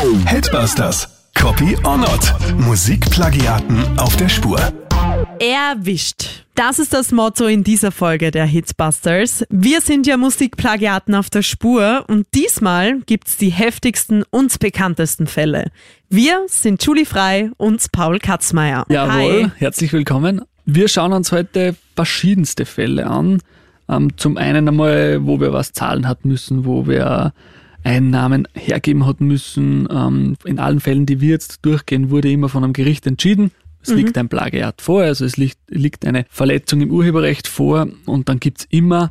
Headbusters. Copy or not. Musikplagiaten auf der Spur. Erwischt. Das ist das Motto in dieser Folge der Hitbusters. Wir sind ja Musikplagiaten auf der Spur und diesmal gibt's die heftigsten und bekanntesten Fälle. Wir sind Julie Frei und Paul Katzmeier. Jawohl, Hi. herzlich willkommen. Wir schauen uns heute verschiedenste Fälle an. Ähm, zum einen einmal, wo wir was zahlen hat müssen, wo wir Einnahmen hergeben hat müssen. Ähm, in allen Fällen, die wir jetzt durchgehen, wurde immer von einem Gericht entschieden. Es liegt ein Plagiat vor, also es liegt, liegt eine Verletzung im Urheberrecht vor und dann gibt's immer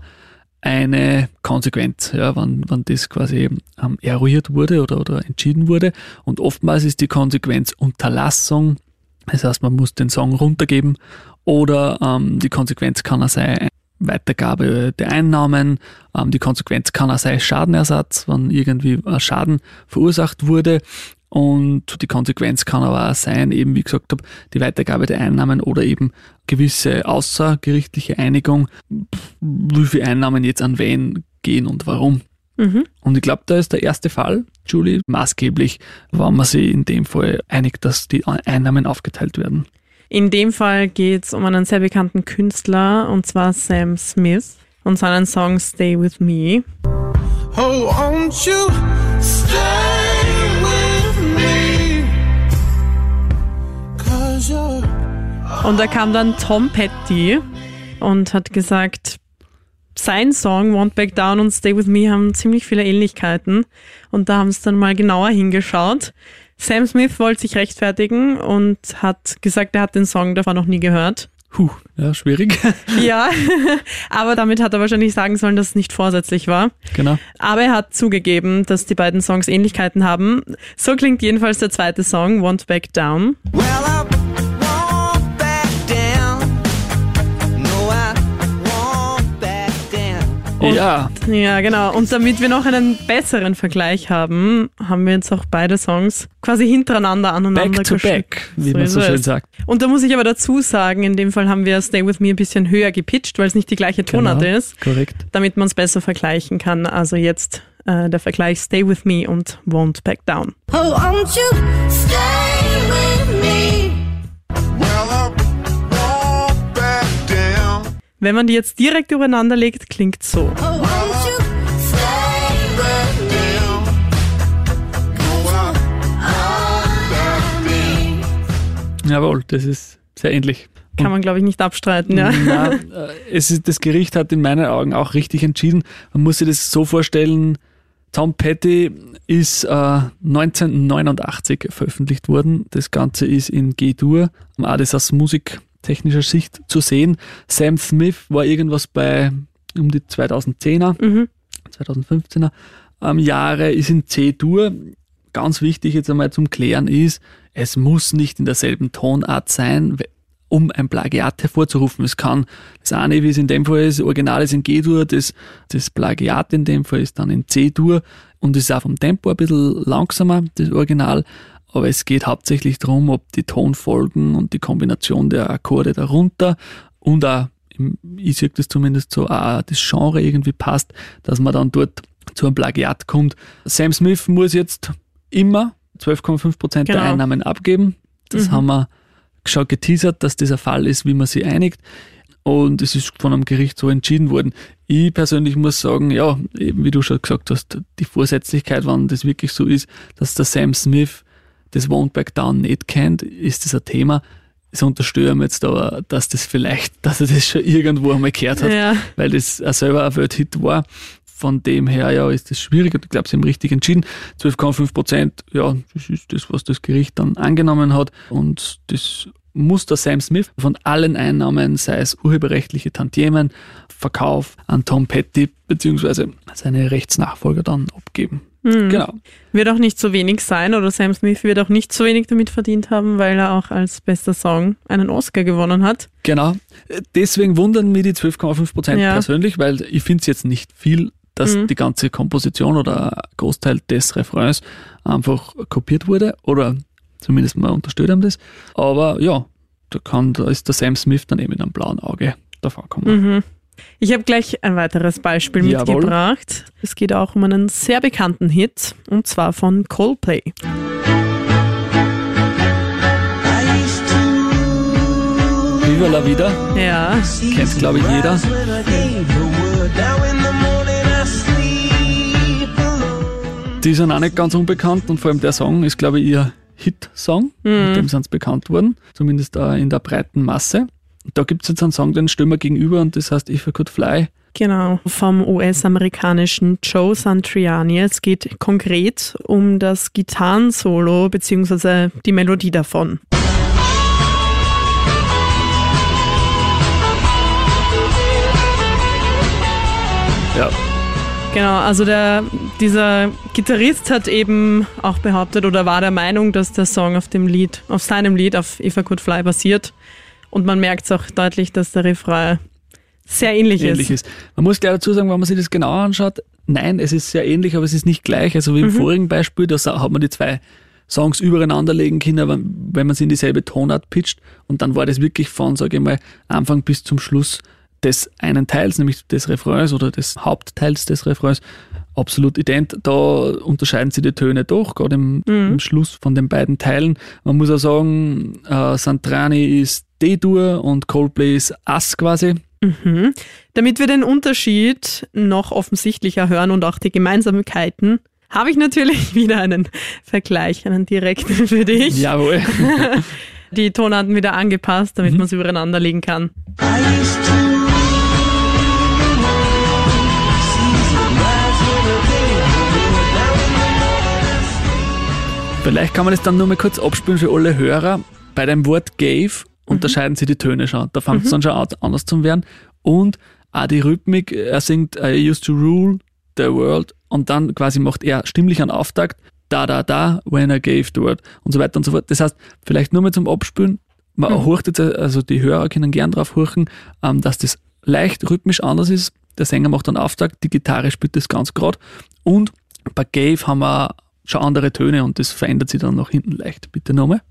eine Konsequenz, ja, wann, wann das quasi ähm, eruiert wurde oder, oder entschieden wurde. Und oftmals ist die Konsequenz Unterlassung, das heißt, man muss den Song runtergeben oder ähm, die Konsequenz kann auch sein Weitergabe der Einnahmen, ähm, die Konsequenz kann auch sein Schadenersatz, wenn irgendwie ein Schaden verursacht wurde. Und die Konsequenz kann aber auch sein, eben wie gesagt habe, die Weitergabe der Einnahmen oder eben gewisse außergerichtliche Einigung, wie viele Einnahmen jetzt an wen gehen und warum. Mhm. Und ich glaube, da ist der erste Fall, Julie, maßgeblich, wenn man sich in dem Fall einigt, dass die Einnahmen aufgeteilt werden. In dem Fall geht's um einen sehr bekannten Künstler und zwar Sam Smith und seinen Song Stay With Me. Oh, won't you stay with me? Cause you're Und da kam dann Tom Petty und hat gesagt, sein Song Won't Back Down und Stay With Me haben ziemlich viele Ähnlichkeiten. Und da haben sie dann mal genauer hingeschaut. Sam Smith wollte sich rechtfertigen und hat gesagt, er hat den Song davor noch nie gehört. Puh, ja, schwierig. Ja, aber damit hat er wahrscheinlich sagen sollen, dass es nicht vorsätzlich war. genau. Aber er hat zugegeben, dass die beiden Songs Ähnlichkeiten haben. So klingt jedenfalls der zweite Song, Won't Back Down. Well, Und- ja, Ja, genau. Und damit wir noch einen besseren Vergleich haben, haben wir jetzt auch beide Songs quasi hintereinander aneinander back to geschickt. back, wie So man so schön es. sagt. Und da muss ich aber dazu sagen, in dem Fall haben wir Stay With Me ein bisschen höher gepitcht, weil es nicht die gleiche Tonart Genau, ist, Korrekt. damit man es besser vergleichen kann. Also jetzt äh, der Vergleich Stay With Me und Won't Back Down. Oh, won't you stay with me? Wenn man die jetzt direkt übereinander legt, klingt so. Oh. Jawohl, das ist sehr ähnlich. Kann man, glaube ich, nicht abstreiten, ja. Na, äh, es ist, das Gericht hat in meinen Augen auch richtig entschieden. Man muss sich das so vorstellen, Tom Petty ist äh, 1989 veröffentlicht worden. Das Ganze ist in G-Dur, auch das aus musiktechnischer Sicht zu sehen. Sam Smith war irgendwas bei um die 2010er, Mhm. 2015er ähm, Jahre, ist in C-Dur. Ganz wichtig jetzt einmal zum Klären ist, es muss nicht in derselben Tonart sein, um ein Plagiat hervorzurufen. Es kann das eine, wie es in dem Fall ist, Original ist in G-Dur, das, das Plagiat in dem Fall ist dann in C-Dur und ist auch vom Tempo ein bisschen langsamer, das Original. Aber es geht hauptsächlich darum, ob die Tonfolgen und die Kombination der Akkorde darunter und auch, ich sehe das zumindest so, auch das Genre irgendwie passt, dass man dann dort zu einem Plagiat kommt. Sam Smith muss jetzt immer 12,5 Prozent Genau. der Einnahmen abgeben. Das Mhm. haben wir schon geteasert, dass dieser Fall ist, wie man sich einigt. Und es ist von einem Gericht so entschieden worden. Ich persönlich muss sagen, ja, eben wie du schon gesagt hast, die Vorsätzlichkeit, wenn das wirklich so ist, dass der Sam Smith das Won't Back Down nicht kennt, ist das ein Thema. Das unterstelle ihm jetzt aber, dass das vielleicht, dass er das schon irgendwo einmal gehört hat, Ja. weil das auch selber ein Welthit war. Von dem her, ja, ist das schwierig und ich glaube, sie haben richtig entschieden. 12,5 Prozent, ja, das ist das, was das Gericht dann angenommen hat und das muss der Sam Smith von allen Einnahmen, sei es urheberrechtliche Tantiemen, Verkauf an Tom Petty beziehungsweise seine Rechtsnachfolger dann abgeben. Mhm. Genau. Wird auch nicht so wenig sein oder Sam Smith wird auch nicht so wenig damit verdient haben, weil er auch als bester Song einen Oscar gewonnen hat. Genau. Deswegen wundern mich die 12,5 Prozent Ja. persönlich, weil ich finde es jetzt nicht viel, dass Mhm. die ganze Komposition oder Großteil des Refrains einfach kopiert wurde oder zumindest mal unterstellt haben das. Aber ja, da kann, da ist der Sam Smith dann eben mit einem blauen Auge davor kommen. Mhm. Ich habe gleich ein weiteres Beispiel Jawohl. mitgebracht. Es geht auch um einen sehr bekannten Hit und zwar von Coldplay. Viva la Vida, Ja, kennt glaube ich jeder. Die sind auch nicht ganz unbekannt und vor allem der Song ist, glaube ich, ihr Hit-Song. Mit dem sind sie bekannt worden, zumindest äh, in der breiten Masse. Da gibt es jetzt einen Song, den stellen wir gegenüber und das heißt If I Could Fly. genau. Vom US-amerikanischen Joe Santriani. Es geht konkret um das Gitarrensolo bzw. die Melodie davon. Ja, Genau, also der, dieser Gitarrist hat eben auch behauptet oder war der Meinung, dass der Song auf dem Lied, auf seinem Lied, auf If I Could Fly basiert. Und man merkt es auch deutlich, dass der Refrain sehr ähnlich, ähnlich ist. ist. Man muss gleich dazu sagen, wenn man sich das genauer anschaut, nein, es ist sehr ähnlich, aber es ist nicht gleich. Also wie im vorigen Beispiel, da hat man die zwei Songs übereinander legen können, wenn, wenn man sie in dieselbe Tonart pitcht. Und dann war das wirklich von, sage ich mal, Anfang bis zum Schluss des einen Teils, nämlich des Refrains oder des Hauptteils des Refrains, absolut ident. Da unterscheiden sie die Töne doch, gerade im, im Schluss von den beiden Teilen. Man muss auch sagen, äh, Santrani ist D-Dur und Coldplay ist Ass quasi. Mhm. Damit wir den Unterschied noch offensichtlicher hören und auch die Gemeinsamkeiten, habe ich natürlich wieder einen Vergleich, einen direkten für dich. Jawohl. Die Tonarten wieder angepasst, damit man sie übereinander legen kann. Vielleicht kann man das dann nur mal kurz abspielen für alle Hörer. Bei dem Wort gave unterscheiden sie die Töne schon. Da fängt es dann schon an, anders zu werden. Und auch die Rhythmik, er singt I used to rule the world und dann quasi macht er stimmlich einen Auftakt, da, da, da, when I gave the word und so weiter und so fort. Das heißt, vielleicht nur mal zum Abspülen, man horcht jetzt, also die Hörer können gern drauf horchen, ähm, dass das leicht rhythmisch anders ist. Der Sänger macht einen Auftakt, die Gitarre spielt das ganz gerade und bei Gave haben wir schon andere Töne und das verändert sich dann nach hinten leicht. Bitte nochmal.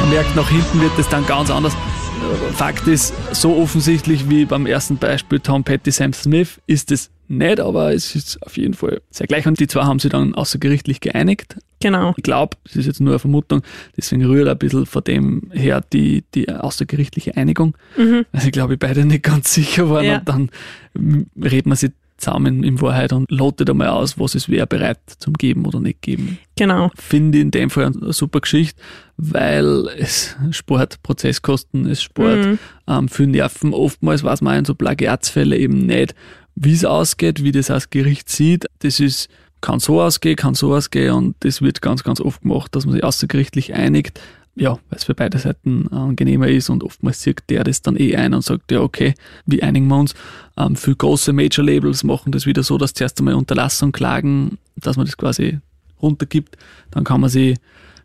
Man merkt, nach hinten wird das dann ganz anders. Fakt ist, so offensichtlich wie beim ersten Beispiel Tom Petty, Sam Smith ist es nicht, aber es ist auf jeden Fall sehr gleich. Und die zwei haben sich dann außergerichtlich geeinigt. Genau. Ich glaube, es ist jetzt nur eine Vermutung, deswegen rührt ein bisschen von dem her die, die außergerichtliche Einigung. Also ich glaube, beide nicht ganz sicher waren Ja. und dann redet man sich zusammen in Wahrheit und lotet einmal aus, was es wer bereit zum Geben oder nicht geben. Genau. Finde ich in dem Fall eine super Geschichte, weil es Sport, Prozesskosten, es Sport, ähm, viel Nerven. Oftmals weiß man in so Plagiatsfälle eben nicht, wie es ausgeht, wie das das Gericht sieht. Das ist, kann so ausgehen, kann so ausgehen und das wird ganz, ganz oft gemacht, dass man sich außergerichtlich einigt. Ja, weil es für beide Seiten angenehmer ist und oftmals sieht der das dann eh ein und sagt, ja okay, wie einigen wir uns. Ähm, für große Major-Labels machen das wieder so, dass zuerst einmal Unterlassung klagen, dass man das quasi runtergibt, dann kann man sie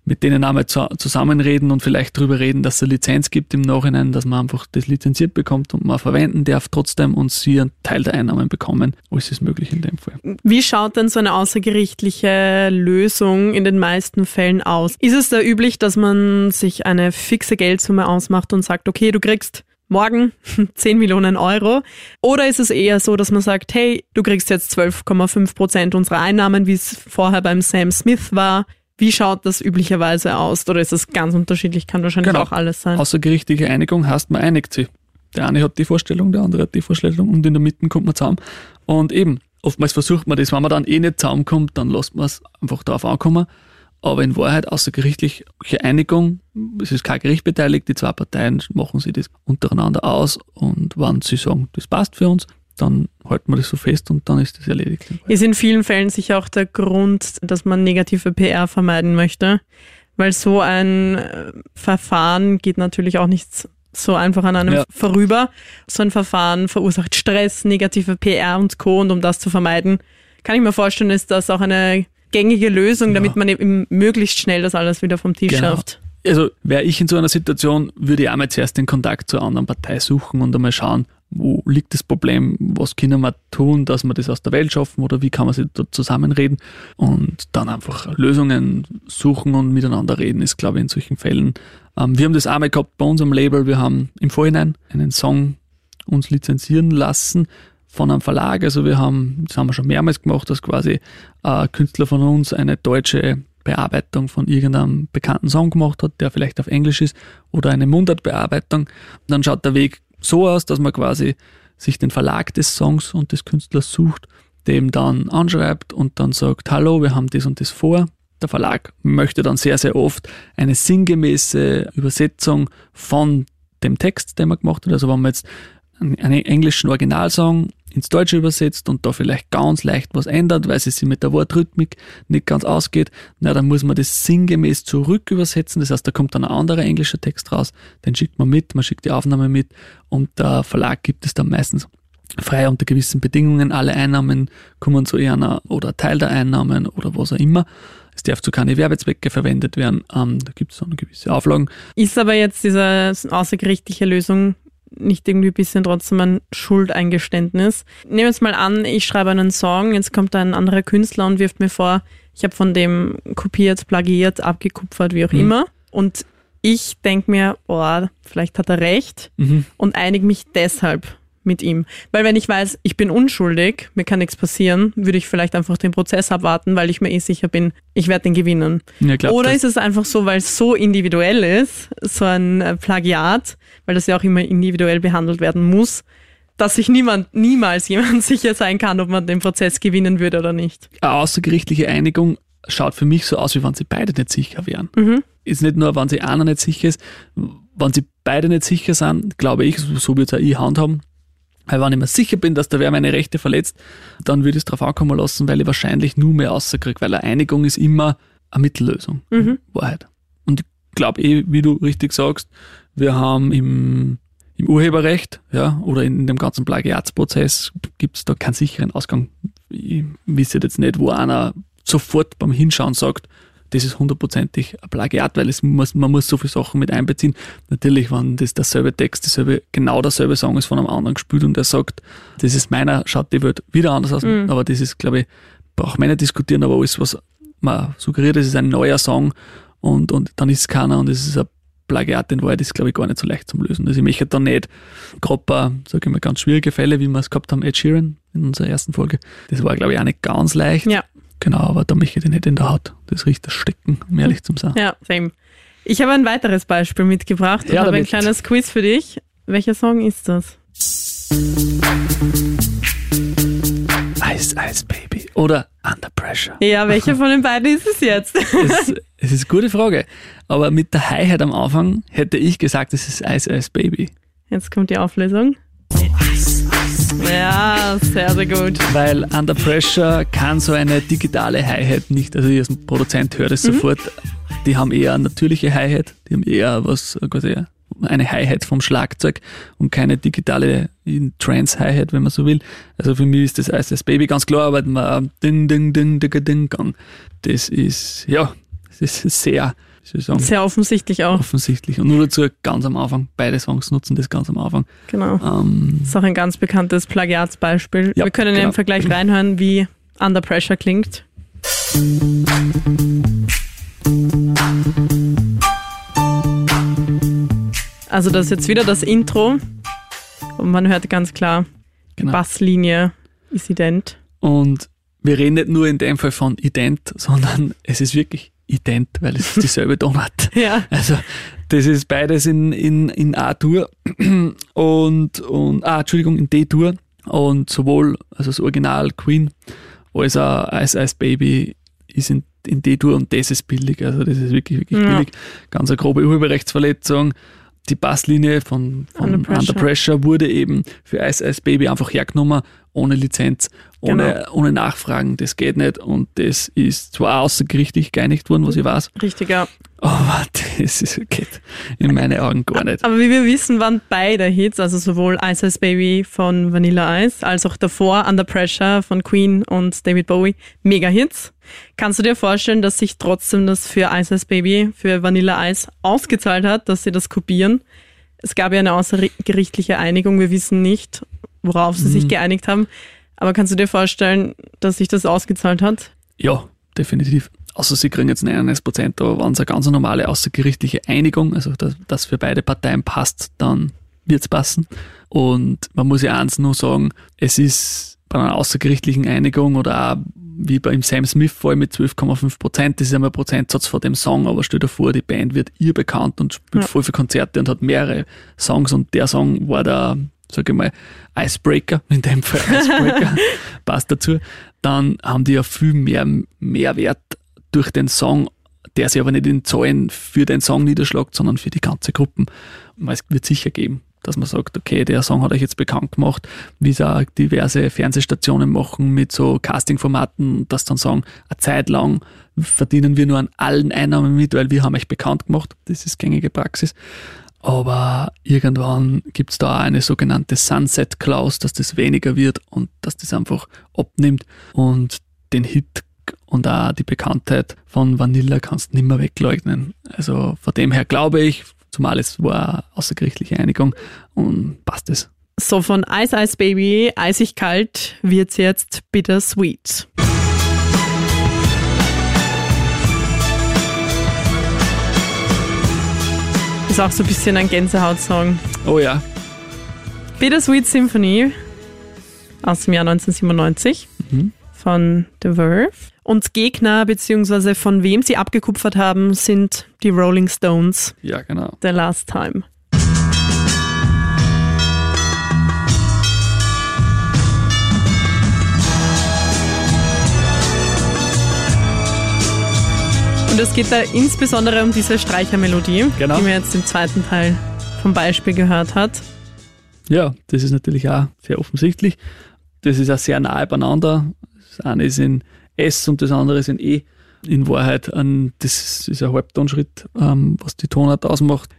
mit denen einmal zu, zusammenreden und vielleicht drüber reden, dass es eine Lizenz gibt im Nachhinein, dass man einfach das lizenziert bekommt und man verwenden darf trotzdem und sie einen Teil der Einnahmen bekommen. Alles ist möglich in dem Fall. Wie schaut denn so eine außergerichtliche Lösung in den meisten Fällen aus? Ist es da üblich, dass man sich eine fixe Geldsumme ausmacht und sagt, okay, du kriegst morgen 10 Millionen Euro? Oder ist es eher so, dass man sagt, hey, du kriegst jetzt 12,5 Prozent unserer Einnahmen, wie es vorher beim Sam Smith war? Wie schaut das üblicherweise aus? Oder ist es ganz unterschiedlich? Kann wahrscheinlich Genau. auch alles sein. Außergerichtliche Einigung heißt, man einigt sich. Der eine hat die Vorstellung, der andere hat die Vorstellung und in der Mitte kommt man zusammen. Und eben, oftmals versucht man das, wenn man dann eh nicht zusammenkommt, dann lässt man es einfach darauf ankommen. Aber in Wahrheit, außergerichtliche Einigung, es ist kein Gericht beteiligt, die zwei Parteien machen sich das untereinander aus und wenn sie sagen, das passt für uns, dann halten wir das so fest und dann ist das erledigt. Ist in vielen Fällen sicher auch der Grund, dass man negative PR vermeiden möchte, weil so ein äh, Verfahren geht natürlich auch nicht so einfach an einem Ja. vorüber. So ein Verfahren verursacht Stress, negative PR und Co. Und um das zu vermeiden, kann ich mir vorstellen, ist das auch eine gängige Lösung, damit man eben möglichst schnell das alles wieder vom Tisch Genau. schafft. Also wäre ich in so einer Situation, würde ich auch mal zuerst den Kontakt zur anderen Partei suchen und einmal schauen, wo liegt das Problem, was können wir tun, dass wir das aus der Welt schaffen? Oder wie kann man sich da zusammenreden? Und dann einfach Lösungen suchen und miteinander reden, ist glaube ich in solchen Fällen. Ähm, wir haben das einmal gehabt bei unserem Label, wir haben im Vorhinein einen Song uns lizenzieren lassen von einem Verlag, also wir haben, das haben wir schon mehrmals gemacht, dass quasi ein Künstler von uns eine deutsche Bearbeitung von irgendeinem bekannten Song gemacht hat, der vielleicht auf Englisch ist, oder eine Mundartbearbeitung. Und dann schaut der Weg so aus, dass man quasi sich den Verlag des Songs und des Künstlers sucht, dem dann anschreibt und dann sagt, hallo, wir haben das und das vor. Der Verlag möchte dann sehr, sehr oft eine sinngemäße Übersetzung von dem Text, den man gemacht hat. Also wenn man jetzt einen englischen Originalsong ins Deutsche übersetzt und da vielleicht ganz leicht was ändert, weil es sich mit der Wortrhythmik nicht ganz ausgeht, na, dann muss man das sinngemäß zurück übersetzen. Das heißt, da kommt dann ein anderer englischer Text raus, den schickt man mit, man schickt die Aufnahme mit und der Verlag gibt es dann meistens frei unter gewissen Bedingungen. Alle Einnahmen kommen zu einer oder Teil der Einnahmen oder was auch immer. Es darf zu keine Werbezwecke verwendet werden. Ähm, da gibt es dann gewisse Auflagen. Ist aber jetzt diese außergerichtliche Lösung nicht irgendwie ein bisschen trotzdem ein Schuldeingeständnis? Nehmen wir jetzt mal an, ich schreibe einen Song, jetzt kommt ein anderer Künstler und wirft mir vor, ich habe von dem kopiert, plagiiert, abgekupfert, wie auch Mhm. immer. Und ich denke mir, boah, vielleicht hat er recht Mhm. und einige mich deshalb mit ihm. Weil wenn ich weiß, ich bin unschuldig, mir kann nichts passieren, würde ich vielleicht einfach den Prozess abwarten, weil ich mir eh sicher bin, ich werde den gewinnen. Ja, glaub, Oder ist es einfach so, weil es so individuell ist, so ein äh, Plagiat, weil das ja auch immer individuell behandelt werden muss, dass sich niemand, niemals jemand sicher sein kann, ob man den Prozess gewinnen würde oder nicht. eine außergerichtliche Einigung schaut für mich so aus, wie wenn sie beide nicht sicher wären. Mhm. Ist nicht nur, wenn sie einer nicht sicher ist, wenn sie beide nicht sicher sind, glaube ich, so so wird es auch ich handhaben. Weil wenn ich mir sicher bin, dass der wer meine Rechte verletzt, dann würde ich es darauf ankommen lassen, weil ich wahrscheinlich nur mehr rauskriege, weil eine Einigung ist immer eine Mittellösung. Mhm. Wahrheit. Und ich glaube eh, wie du richtig sagst, wir haben im, im Urheberrecht, ja, oder in dem ganzen Plagiatsprozess gibt es da keinen sicheren Ausgang. Ich wisse jetzt nicht, wo einer sofort beim Hinschauen sagt, das ist hundertprozentig ein Plagiat, weil es muss, man muss so viele Sachen mit einbeziehen. Natürlich, wenn das derselbe Text, dasselbe, genau derselbe Song ist von einem anderen gespielt und der sagt, das ist meiner, schaut die Welt wieder anders aus. Mhm. Aber das ist, glaube ich, braucht man nicht diskutieren, aber alles, was man suggeriert, es ist ein neuer Song und, und dann ist es keiner und es ist ein Plagiat in Wahrheit, ist, glaube ich, gar nicht so leicht zum Lösen. Also ich möchte da nicht, gerade bei, sage ich mal, ganz schwierige Fälle, wie wir es gehabt haben, Ed Sheeran in unserer ersten Folge, das war, glaube ich, auch nicht ganz leicht. Ja. Genau, aber da möchte ich nicht in der Haut. Das riecht das Stecken, um ehrlich zu sein. Ja, same. Ich habe ein weiteres Beispiel mitgebracht und Ja, habe ein kleines Quiz für dich. Welcher Song ist das? Ice, Ice Baby. Oder Under Pressure. Ja, welcher von den beiden ist es jetzt? Es, es ist eine gute Frage. Aber mit der Hi-Hat am Anfang hätte ich gesagt, es ist Ice, Ice Baby. Jetzt kommt die Auflösung. Ja, sehr, sehr gut. Weil Under Pressure kann so eine digitale Hi-Hat nicht, also ich als Produzent höre das sofort, die haben eher eine natürliche Hi-Hat, die haben eher was, quasi eine Hi-Hat vom Schlagzeug und keine digitale Trance-Hi-Hat, wenn man so will. Also für mich ist das Ice Ice Baby ganz klar, aber ding, ding, ding, ding, ding, gang. Das ist, ja, das ist sehr, sagen, Sehr offensichtlich auch. offensichtlich. Und nur dazu ganz am Anfang, beide Songs nutzen das ganz am Anfang. Genau. Ähm, Das ist auch ein ganz bekanntes Plagiatsbeispiel. Ja, Wir können genau. im Vergleich reinhören, wie Under Pressure klingt. Also das ist jetzt wieder das Intro und man hört ganz klar, genau. Basslinie ist ident. Und wir reden nicht nur in dem Fall von ident, sondern es ist wirklich ident, weil es ist dieselbe Tonart. Ja, Also das ist beides in, in, in A-Dur und, und ah, Entschuldigung, in D-Dur und sowohl also das Original Queen als auch Ice Ice Baby ist in, in D-Dur und das ist billig, also das ist wirklich, wirklich Ja. billig. Ganz eine grobe Urheberrechtsverletzung. Die Basslinie von, von Under Under, Pressure. Pressure. wurde eben für Ice Ice Baby einfach hergenommen, ohne Lizenz, ohne, Genau. ohne Nachfragen, das geht nicht und das ist zwar außergerichtlich geeinigt worden, was ich weiß, richtig, ja. aber das ist, geht in meine Augen gar nicht. Aber wie wir wissen, waren beide Hits, also sowohl Ice Ice Baby von Vanilla Ice, als auch davor Under Pressure von Queen und David Bowie, Mega-Hits. Kannst du dir vorstellen, dass sich trotzdem das für Ice Ice Baby, für Vanilla Ice ausgezahlt hat, dass sie das kopieren? Es gab ja eine außergerichtliche Einigung. Wir wissen nicht, worauf sie sich Mhm. geeinigt haben. Aber kannst du dir vorstellen, dass sich das ausgezahlt hat? Ja, definitiv. Außer sie kriegen jetzt 99 Prozent, aber wenn es eine ganz normale außergerichtliche Einigung, also dass das für beide Parteien passt, dann wird's passen. Und man muss ja eins nur sagen, es ist bei einer außergerichtlichen Einigung oder auch wie beim Sam Smith-Fall mit 12,5 Prozent, das ist einmal ein Prozentsatz von dem Song, aber stell dir vor, die Band wird ihr bekannt und spielt Ja. voll viele Konzerte und hat mehrere Songs und der Song war der, sag ich mal, Icebreaker, in dem Fall Icebreaker, passt dazu, dann haben die ja viel mehr Mehrwert durch den Song, der sich aber nicht in Zahlen für den Song niederschlägt, sondern für die ganze Gruppe. Weil Es wird sicher geben, dass man sagt, okay, der Song hat euch jetzt bekannt gemacht, wie es auch diverse Fernsehstationen machen mit so Castingformaten, dass dann sagen, eine Zeit lang verdienen wir nur an allen Einnahmen mit, weil wir haben euch bekannt gemacht. Das ist gängige Praxis. Aber irgendwann gibt's da auch eine sogenannte Sunset Clause, dass das weniger wird und dass das einfach abnimmt und den Hit und auch die Bekanntheit von Vanilla kannst du nimmer wegleugnen. Also von dem her glaube ich, zumal es war außergerichtliche Einigung und passt es. So von Ice Ice Baby, eisig kalt, wird's jetzt bittersweet. Ist auch so ein bisschen ein Gänsehaut-Song. Oh ja, Bittersweet Symphony aus dem Jahr 1997 Mhm. von The Verve. Und Gegner, beziehungsweise von wem sie abgekupfert haben, sind die Rolling Stones, ja genau. The Last Time. Und es geht da insbesondere um diese Streichermelodie, Genau. die man jetzt im zweiten Teil vom Beispiel gehört hat. Ja, das ist natürlich auch sehr offensichtlich. Das ist auch sehr nahe beieinander. Das eine ist in S und das andere ist in E. In Wahrheit, ein, das ist ein Halbtonschritt, ähm, was die Tonart ausmacht.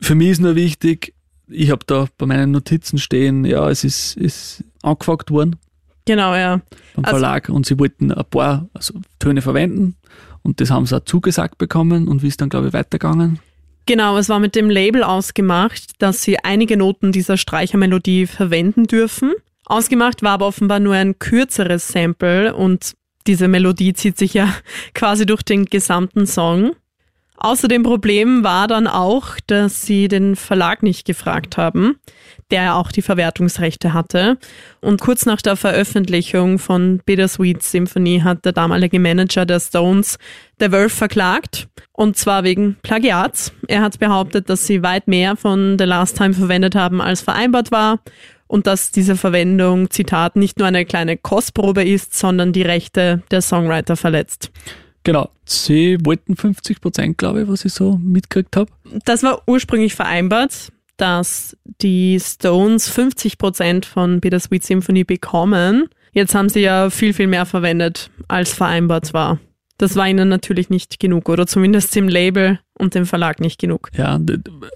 Für mich ist nur wichtig, ich habe da bei meinen Notizen stehen, ja, es ist, ist angefragt worden Genau, ja. beim Also- Verlag und sie wollten ein paar also Töne verwenden und das haben sie auch zugesagt bekommen und wie ist dann, glaube ich, weitergegangen? Genau, es war mit dem Label ausgemacht, dass sie einige Noten dieser Streichermelodie verwenden dürfen. Ausgemacht war aber offenbar nur ein kürzeres Sample und diese Melodie zieht sich ja quasi durch den gesamten Song. Außerdem Problem war dann auch, dass sie den Verlag nicht gefragt haben, der ja auch die Verwertungsrechte hatte. Und kurz nach der Veröffentlichung von Bittersweet Symphony hat der damalige Manager der Stones The Verve verklagt. Und zwar wegen Plagiats. Er hat behauptet, dass sie weit mehr von The Last Time verwendet haben, als vereinbart war. Und dass diese Verwendung, Zitat, nicht nur eine kleine Kostprobe ist, sondern die Rechte der Songwriter verletzt. Genau, sie wollten 50 Prozent, glaube ich, was ich so mitgekriegt habe. Das war ursprünglich vereinbart, dass die Stones 50 Prozent von Bittersweet Symphony bekommen. Jetzt haben sie ja viel, viel mehr verwendet, als vereinbart war. Das war ihnen natürlich nicht genug oder zumindest dem Label und dem Verlag nicht genug. Ja,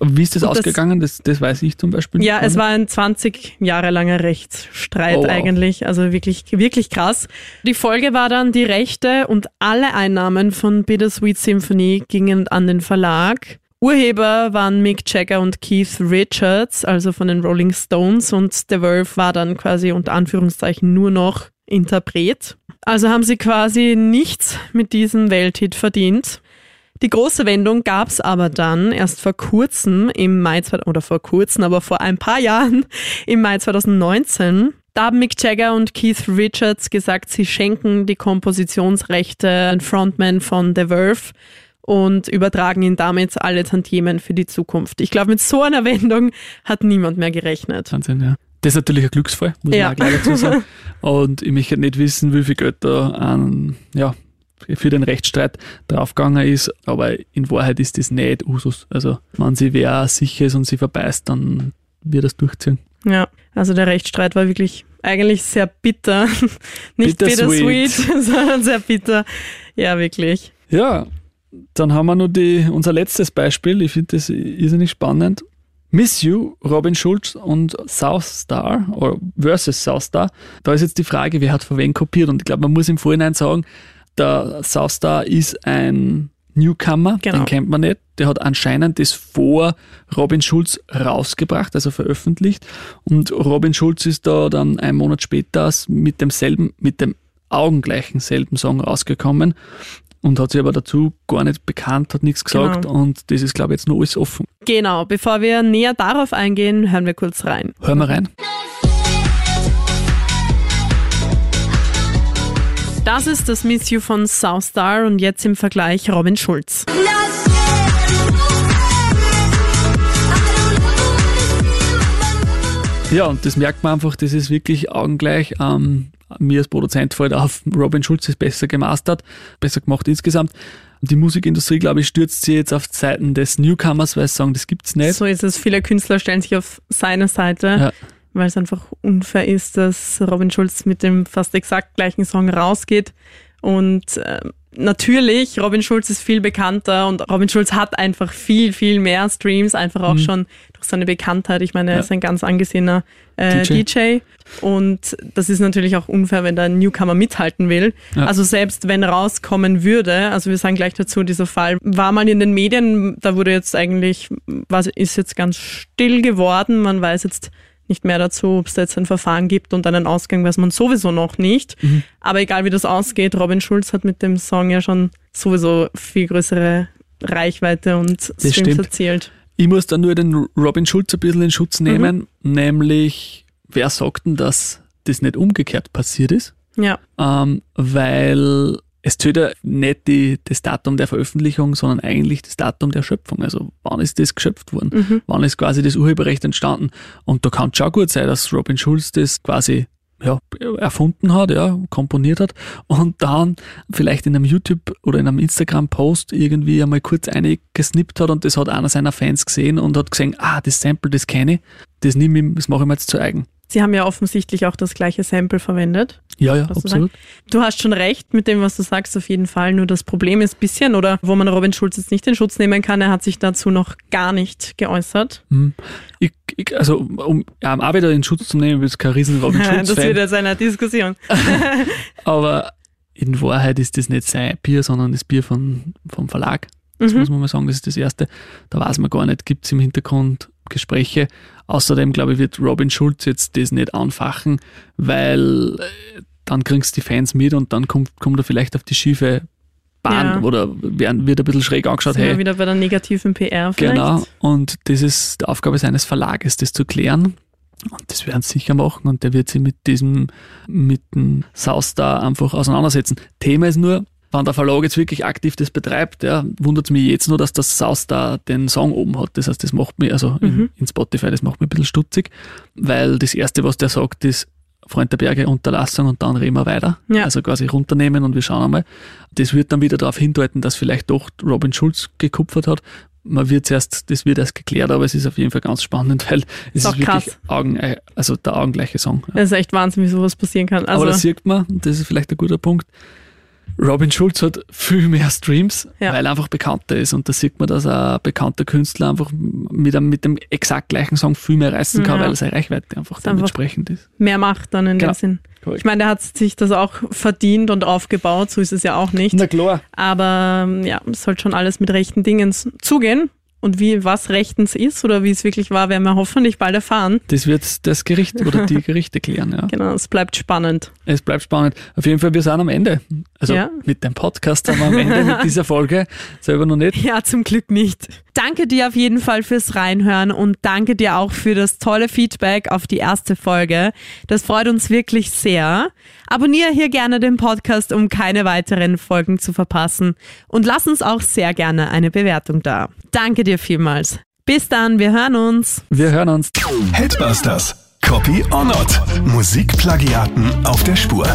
wie ist das Und ausgegangen? Das, das weiß ich zum Beispiel Ja, nicht. es war ein 20 Jahre langer Rechtsstreit Oh, wow. eigentlich, also wirklich, wirklich krass. Die Folge war dann, die Rechte und alle Einnahmen von Bittersweet Symphony gingen an den Verlag. Urheber waren Mick Jagger und Keith Richards, also von den Rolling Stones und The Verve war dann quasi unter Anführungszeichen nur noch Interpret. Also haben sie quasi nichts mit diesem Welthit verdient. Die große Wendung gab es aber dann erst vor kurzem im Mai, oder vor kurzem, aber vor ein paar Jahren im Mai 2019. Da haben Mick Jagger und Keith Richards gesagt, sie schenken die Kompositionsrechte an Frontman von The Verve und übertragen ihn damit alle Tantiemen für die Zukunft. Ich glaube, mit so einer Wendung hat niemand mehr gerechnet. Wahnsinn, ja. Das ist natürlich ein Glücksfall, muss Ja. man auch gleich dazu sagen. Und ich möchte nicht wissen, wie viel Geld da an, ja, für den Rechtsstreit draufgegangen ist, aber in Wahrheit ist das nicht Usus. Also, wenn sie wer sicher ist und sie verbeißt, dann wird das durchziehen. Ja, also der Rechtsstreit war wirklich eigentlich sehr bitter. Nicht Bittersweet. bittersweet, sondern sehr bitter. Ja, wirklich. Ja, dann haben wir noch die, unser letztes Beispiel. Ich finde das irrsinnig spannend. Miss You, Robin Schulz und South Star oder versus South Star. Da ist jetzt die Frage, wer hat von wem kopiert. Und ich glaube, man muss im Vorhinein sagen, der South Star ist ein Newcomer, Genau. den kennt man nicht. Der hat anscheinend das vor Robin Schulz rausgebracht, also veröffentlicht. Und Robin Schulz ist da dann einen Monat später mit demselben, mit dem augengleichen selben Song rausgekommen und hat sich aber dazu gar nicht bekannt, hat nichts gesagt Genau. und das ist, glaube ich, jetzt noch alles offen. Genau, bevor wir näher darauf eingehen, hören wir kurz rein. Hören wir rein. Das ist das Miss You von Southdar und jetzt im Vergleich Robin Schulz. Ja, und das merkt man einfach, das ist wirklich augengleich. Ähm, mir als Produzent fällt auf, Robin Schulz ist besser gemastert, besser gemacht insgesamt. Die Musikindustrie, glaube ich, stürzt sie jetzt auf Seiten des Newcomers, weil sie sagen, das gibt's nicht. So ist es. Viele Künstler stellen sich auf seine Seite, Ja. weil es einfach unfair ist, dass Robin Schulz mit dem fast exakt gleichen Song rausgeht. Und äh, natürlich, Robin Schulz ist viel bekannter und Robin Schulz hat einfach viel, viel mehr Streams, einfach auch schon durch seine Bekanntheit. Ich meine, er Mhm. Ja. ist ein ganz angesehener äh, DJ. DJ. Und das ist natürlich auch unfair, wenn da ein Newcomer mithalten will. Ja. Also selbst wenn rauskommen würde, also wir sagen gleich dazu, dieser Fall war mal in den Medien, da wurde jetzt eigentlich, was ist jetzt ganz still geworden. Man weiß jetzt nicht mehr dazu, ob es da jetzt ein Verfahren gibt und einen Ausgang weiß man sowieso noch nicht. Mhm. Aber egal wie das ausgeht, Robin Schulz hat mit dem Song ja schon sowieso viel größere Reichweite und Streams stimmt. erzielt. Ich muss da nur den Robin Schulz ein bisschen in Schutz nehmen, nämlich, wer sagt denn, dass das nicht umgekehrt passiert ist? Ja, ähm, weil es zählt ja nicht die, das Datum der Veröffentlichung, sondern eigentlich das Datum der Schöpfung. Also wann ist das geschöpft worden? Wann ist quasi das Urheberrecht entstanden? Und da kann es schon gut sein, dass Robin Schulz das quasi ja, erfunden hat, ja, komponiert hat und dann vielleicht in einem YouTube oder in einem Instagram-Post irgendwie einmal kurz eingesnippt hat und das hat einer seiner Fans gesehen und hat gesehen, ah, das Sample, das kenne ich, das nehme ich, das mache ich mir jetzt zu eigen. Sie haben ja offensichtlich auch das gleiche Sample verwendet. Ja, ja, du absolut. Du hast schon recht mit dem, was du sagst, auf jeden Fall. Nur das Problem ist ein bisschen, oder wo man Robin Schulz jetzt nicht in Schutz nehmen kann, er hat sich dazu noch gar nicht geäußert. Hm. Ich, ich, also, um ja, auch wieder in Schutz zu nehmen, ich bin kein riesen Robin Schulz das wird jetzt eine Diskussion. aber in Wahrheit ist das nicht sein Bier, sondern das Bier von, vom Verlag. Das Mhm. muss man mal sagen, das ist das Erste. Da weiß man gar nicht, gibt es im Hintergrund Gespräche. Außerdem, glaube ich, wird Robin Schulz jetzt das nicht anfachen, weil äh, dann kriegst du die Fans mit und dann kommt, kommt er vielleicht auf die schiefe Bahn Ja. oder werden, wird ein bisschen schräg angeschaut, Sind hey, wieder bei der negativen PR vielleicht? Genau. Und das ist die Aufgabe seines Verlages, das zu klären. Und das werden sie sicher machen und der wird sich mit diesem, mit dem Soustar einfach auseinandersetzen. Thema ist nur, wenn der Verlag jetzt wirklich aktiv das betreibt, ja, wundert es mich jetzt nur, dass das Soustar den Song oben hat. Das heißt, das macht mich, also in, in Spotify, das macht mich ein bisschen stutzig, weil das erste, was der sagt, ist Freund der Berge, Unterlassung und dann reden wir weiter. Ja. Also quasi runternehmen und wir schauen einmal. Das wird dann wieder darauf hindeuten, dass vielleicht doch Robin Schulz gekupfert hat. Man wird erst, das wird erst geklärt, aber es ist auf jeden Fall ganz spannend, weil es Ist ist wirklich krass. Augen, also der augengleiche Song. Ja. Das ist echt Wahnsinn, wie sowas passieren kann. Also, aber das sieht man, das ist vielleicht ein guter Punkt. Robin Schulz hat viel mehr Streams, Ja. weil er einfach bekannter ist. Und da sieht man, dass ein bekannter Künstler einfach mit, einem, mit dem exakt gleichen Song viel mehr reißen kann, Ja. weil seine Reichweite einfach einfach- dementsprechend ist. mehr Macht dann in Genau. dem Sinn. Korrekt. Ich meine, der hat sich das auch verdient und aufgebaut, so ist es ja auch nicht. klar. Aber ähm, ja, es soll schon alles mit rechten Dingen zugehen. Und wie was rechtens ist oder wie es wirklich war, werden wir hoffentlich bald erfahren. Das wird das Gericht oder die Gerichte klären, ja. Genau, es bleibt spannend. Es bleibt spannend. Auf jeden Fall, wir sind am Ende. Also Ja. mit dem Podcast wir am Ende mit dieser Folge. Selber noch nicht. Ja, zum Glück nicht. Danke dir auf jeden Fall fürs Reinhören und danke dir auch für das tolle Feedback auf die erste Folge. Das freut uns wirklich sehr. Abonniere hier gerne den Podcast, um keine weiteren Folgen zu verpassen. Und lass uns auch sehr gerne eine Bewertung da. Danke dir vielmals. Bis dann, wir hören uns. Wir hören uns. Headbusters. Copy or not. Musikplagiaten auf der Spur.